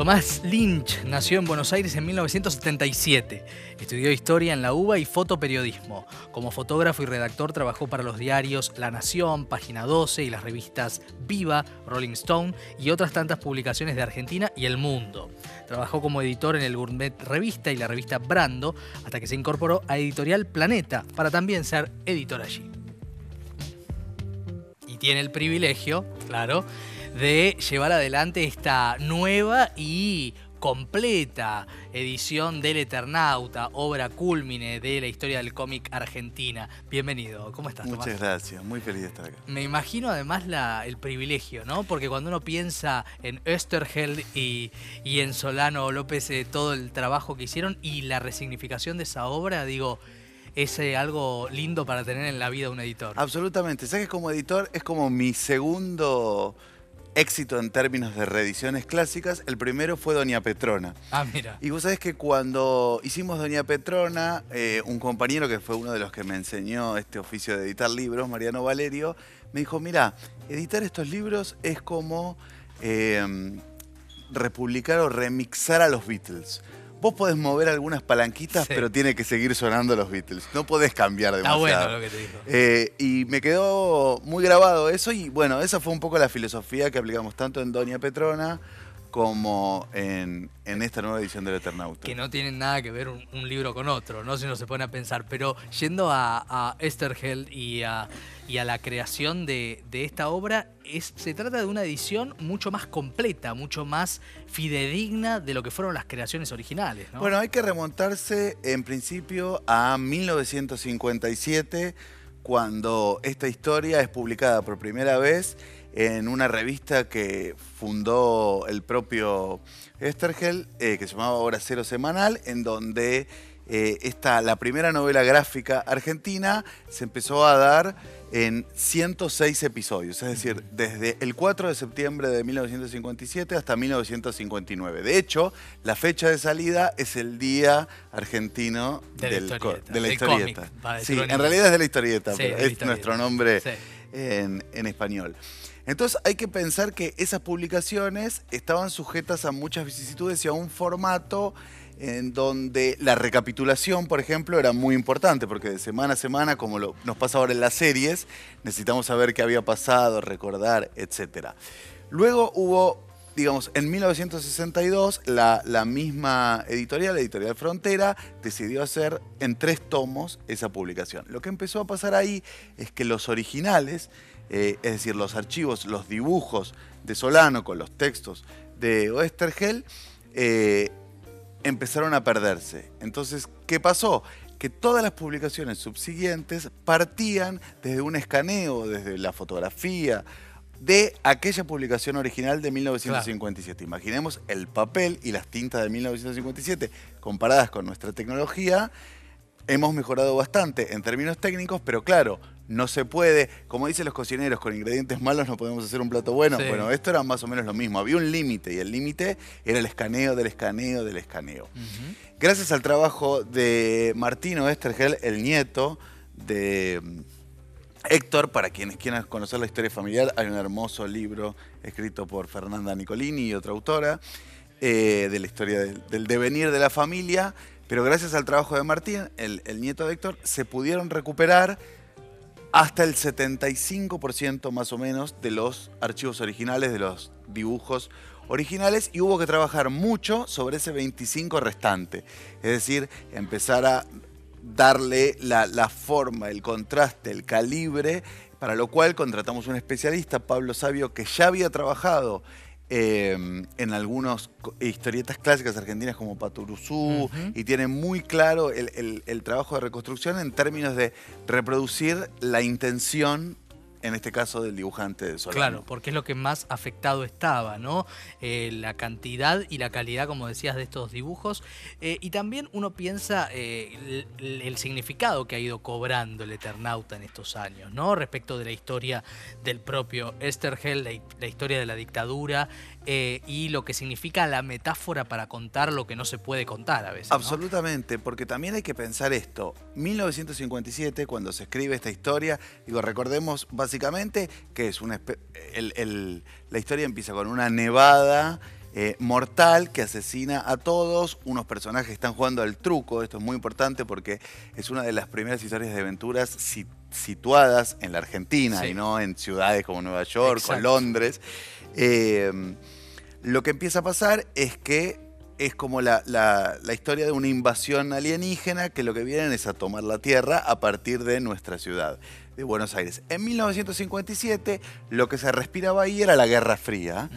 Tomás Lynch nació en Buenos Aires en 1977. Estudió historia en la UBA y fotoperiodismo. Como fotógrafo y redactor trabajó para los diarios La Nación, Página 12 y las revistas Viva, Rolling Stone y otras tantas publicaciones de Argentina y el mundo. Trabajó como editor en el Gourmet Revista y la revista Brando hasta que se incorporó a Editorial Planeta para también ser editor allí. Y tiene el privilegio, claro, de llevar adelante esta nueva y completa edición del Eternauta, obra cúlmine de la historia del cómic argentina. Bienvenido, ¿cómo estás? Muchas Tomás? gracias, muy feliz de estar acá. Me imagino además la- el privilegio, ¿no? Porque cuando uno piensa en Österheld y, y en Solano López, eh, todo el trabajo que hicieron y la resignificación de esa obra, digo, es eh, algo lindo para tener en la vida un editor. Absolutamente. ¿Sabes que como editor es como mi segundo éxito en términos de reediciones clásicas? El primero fue Doña Petrona. Ah, mira. Y vos sabés que cuando hicimos Doña Petrona, eh, un compañero que fue uno de los que me enseñó este oficio de editar libros, Mariano Valerio, me dijo, mira, editar estos libros es como eh, republicar o remixar a los Beatles. Vos podés mover algunas palanquitas, Sí. pero tiene que seguir sonando los Beatles. No podés cambiar Está demasiado. bueno lo que te dijo. Eh, y me quedó muy grabado eso y bueno, esa fue un poco la filosofía que aplicamos tanto en Doña Petrona como en, en esta nueva edición del Eternauta. que no tienen nada que ver un, un libro con otro, ¿no? Si uno se pone a pensar. Pero yendo a, a Esterheld y a, y a la creación de, de esta obra, es, se trata de una edición mucho más completa, mucho más fidedigna de lo que fueron las creaciones originales, ¿no? Bueno, hay que remontarse en principio a 1957, cuando esta historia es publicada por primera vez en una revista que fundó el propio Estergel, eh, que se llamaba Hora Cero Semanal, en donde eh, esta, la primera novela gráfica argentina se empezó a dar en 106 episodios, es decir, desde el 4 de septiembre de 1957 hasta 1959. De hecho, la fecha de salida es el Día Argentino De la historieta, co- de la del historieta. cómic, para sí, en realidad es de la historieta, Sí, pero de la es nuestro nombre Sí. en, en español. Entonces hay que pensar que esas publicaciones estaban sujetas a muchas vicisitudes y a un formato en donde la recapitulación, por ejemplo, era muy importante, porque de semana a semana, como nos pasa ahora en las series, necesitamos saber qué había pasado, recordar, etc. Luego hubo, digamos, en 1962, la, la misma editorial, la editorial Frontera, decidió hacer en tres tomos esa publicación. Lo que empezó a pasar ahí es que los originales, eh, es decir, los archivos, los dibujos de Solano con los textos de Oestergel, eh, empezaron a perderse. Entonces, ¿qué pasó? Que todas las publicaciones subsiguientes partían desde un escaneo, desde la fotografía, de aquella publicación original de 1957. Imaginemos el papel y las tintas de 1957 comparadas con nuestra tecnología. Hemos mejorado bastante en términos técnicos, pero claro, no se puede, como dicen los cocineros, con ingredientes malos no podemos hacer un plato bueno. Sí. Bueno, esto era más o menos lo mismo. Había un límite y el límite era el escaneo del escaneo del escaneo. Gracias al trabajo de Martino Estergel, el nieto de mm, Héctor, para quienes quieran conocer la historia familiar, hay un hermoso libro escrito por Fernanda Nicolini y otra autora eh, de la historia del, del devenir de la familia. Pero gracias al trabajo de Martín, el, el nieto de Héctor, se pudieron recuperar hasta el 75% más o menos de los archivos originales, de los dibujos originales, y hubo que trabajar mucho sobre ese 25 restante. Es decir, empezar a darle la, la forma, el contraste, el calibre, para lo cual contratamos un especialista, Pablo Sabio, que ya había trabajado eh, en algunas historietas clásicas argentinas como Paturuzú y tiene muy claro el, el- el trabajo de reconstrucción en términos de reproducir la intención, en este caso del dibujante de Solano. Claro, porque es lo que más afectado estaba, ¿no? Eh, la cantidad y la calidad, como decías, de estos dibujos. Eh, y también uno piensa eh, el, el significado que ha ido cobrando el Eternauta en estos años, ¿no? Respecto de la historia del propio Estergel, la, la historia de la dictadura y lo que significa la metáfora para contar lo que no se puede contar a veces. ¿no? Absolutamente, porque también hay que pensar esto. 1957, cuando se escribe esta historia, digo, recordemos básicamente que es una el- el- la historia empieza con una nevada eh, mortal que asesina a todos, unos personajes que están jugando al truco, esto es muy importante porque es una de las primeras historias de aventuras situadas en la Argentina y no en ciudades como Nueva York o Londres. Eh, lo que empieza a pasar es que es como la, historia de una invasión alienígena que lo que vienen es a tomar la Tierra a partir de nuestra ciudad, de Buenos Aires. En 1957 lo que se respiraba ahí era la Guerra Fría,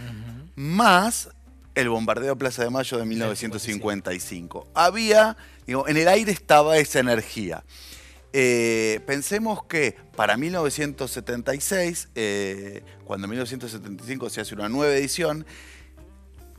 más el bombardeo Plaza de Mayo de 1955. Había, digo, en el aire estaba esa energía. Eh, pensemos que para 1976, eh, cuando en 1975 se hace una nueva edición,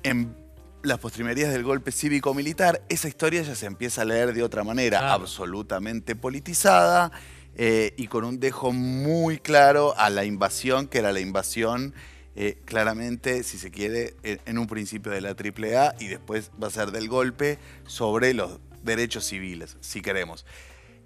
en las postrimerías del golpe cívico-militar, esa historia ya se empieza a leer de otra manera, absolutamente politizada eh, y con un dejo muy claro a la invasión, que era la invasión eh, claramente, si se quiere, en un principio de la AAA y después va a ser del golpe sobre los derechos civiles, si queremos.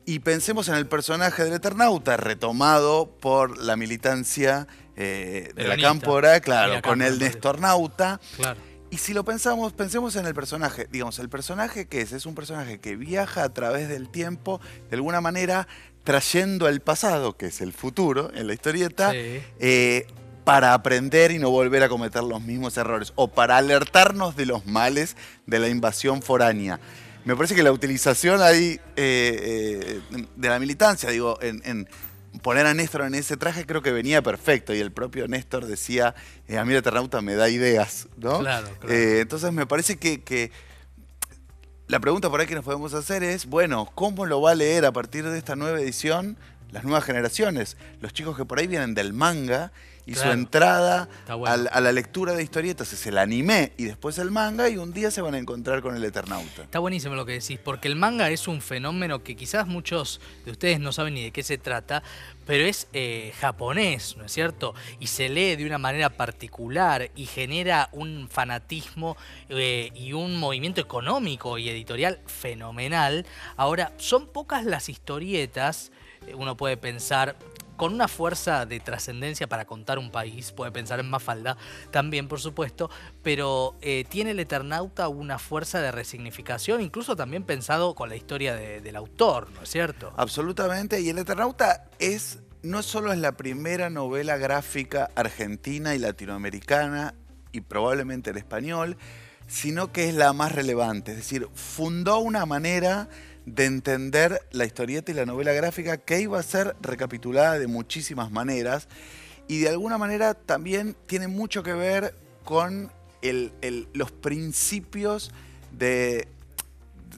Y pensemos en el personaje del Eternauta, retomado por la militancia eh, de la Cámpora, claro, con el Nestornauta. Claro y si lo pensamos, pensemos en el personaje. Digamos, el personaje que es, es un personaje que viaja a través del tiempo, de alguna manera trayendo el pasado, que es el futuro, en la historieta, eh, para aprender y no volver a cometer los mismos errores, o para alertarnos de los males de la invasión foránea. Me parece que la utilización ahí eh, eh, de la militancia, digo, en poner a Néstor en ese traje creo que venía perfecto y el propio Néstor decía, eh, a mí el Eternauta me da ideas, ¿no? Claro, claro. Eh, entonces me parece que, la pregunta por ahí que nos podemos hacer es, bueno, ¿cómo lo va a leer a partir de esta nueva edición las nuevas generaciones? Los chicos que por ahí vienen del manga y su entrada a, la lectura de historietas es el anime y después el manga y un día se van a encontrar con el Eternauta. Está buenísimo lo que decís, porque el manga es un fenómeno que quizás muchos de ustedes no saben ni de qué se trata, pero es eh, japonés, ¿no es cierto? Y se lee de una manera particular y genera un fanatismo eh, y un movimiento económico y editorial fenomenal. Ahora, son pocas las historietas, uno puede pensar, con una fuerza de trascendencia para contar un país, puede pensar en Mafalda también, por supuesto, pero eh, tiene el Eternauta una fuerza de resignificación, incluso también pensado con la historia del autor, ¿no es cierto? Absolutamente, y el Eternauta es, no solo es la primera novela gráfica argentina y latinoamericana, y probablemente en español, sino que es la más relevante, es decir, fundó una manera de entender la historieta y la novela gráfica que iba a ser recapitulada de muchísimas maneras y de alguna manera también tiene mucho que ver con los principios de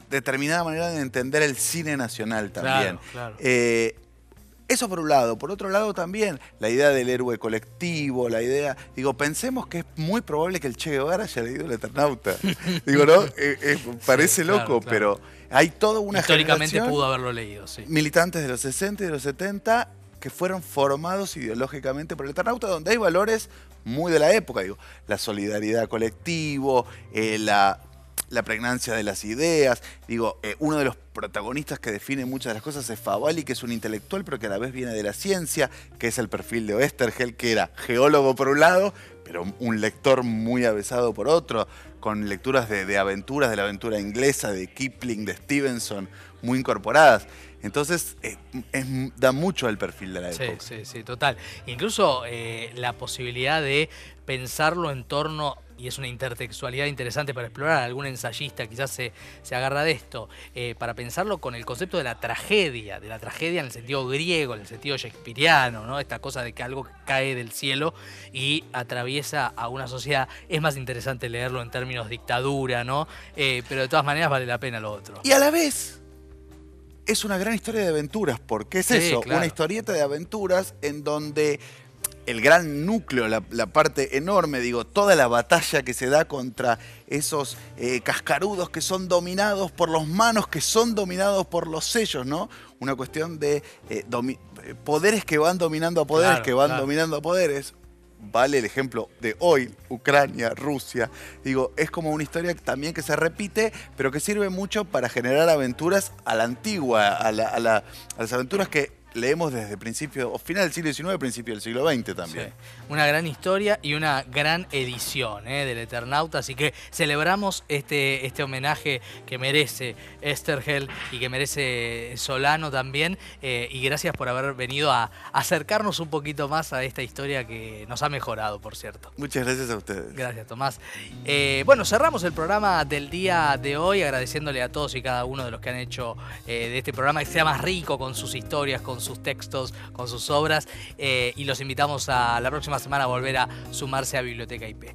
determinada manera de entender el cine nacional también. Eh, eso por un lado. Por otro lado también la idea del héroe colectivo, la idea... Digo, pensemos que es muy probable que el Che Guevara haya leído el Eternauta. digo, ¿no? Eh, eh, parece loco, pero hay toda una Históricamente pudo haberlo leído, sí. Militantes de los 60 y de los 70 que fueron formados ideológicamente por el Eternauta, donde hay valores muy de la época, digo, la solidaridad colectivo, eh, la la pregnancia de las ideas. Digo, eh, uno de los protagonistas que define muchas de las cosas es Favali, que es un intelectual, pero que a la vez viene de la ciencia, que es el perfil de Oestergel, que era geólogo por un lado, pero un lector muy avesado por otro, con lecturas de, aventuras, de la aventura inglesa, de Kipling, de Stevenson, muy incorporadas. Entonces, eh, da mucho al perfil de la época. Sí, sí, sí, total. Incluso eh, la posibilidad de pensarlo en torno y es una intertextualidad interesante para explorar. Algún ensayista quizás se, se agarra de esto, eh, para pensarlo con el concepto de la tragedia, de la tragedia en el sentido griego, en el sentido shakespeariano, ¿no? Esta cosa de que algo cae del cielo y atraviesa a una sociedad. Es más interesante leerlo en términos dictadura, ¿no? Eh, pero de todas maneras vale la pena lo otro. Y a la vez es una gran historia de aventuras, porque es eso, una historieta de aventuras en donde el gran núcleo, la, parte enorme, digo, toda la batalla que se da contra esos eh, cascarudos que son dominados por los manos, que son dominados por los sellos, ¿no? Una cuestión de eh, eh, poderes que van dominando a poderes, que van dominando a poderes. Vale el ejemplo de hoy, Ucrania, Rusia. Digo, es como una historia también que se repite, pero que sirve mucho para generar aventuras a la antigua, a las aventuras que leemos desde principio, o final del siglo XIX, principio del siglo XX también. Sí. Una gran historia y una gran edición ¿eh? del Eternauta, así que celebramos este, este homenaje que merece Estergel y que merece Solano también, eh, y gracias por haber venido a acercarnos un poquito más a esta historia que nos ha mejorado, por cierto. Muchas gracias a ustedes. Gracias, Tomás. Eh, bueno, cerramos el programa del día de hoy agradeciéndole a todos y cada uno de los que han hecho de este programa que sea más rico con sus historias, con sus textos, con sus obras, eh, y los invitamos a la próxima semana a volver a sumarse a Biblioteca IP.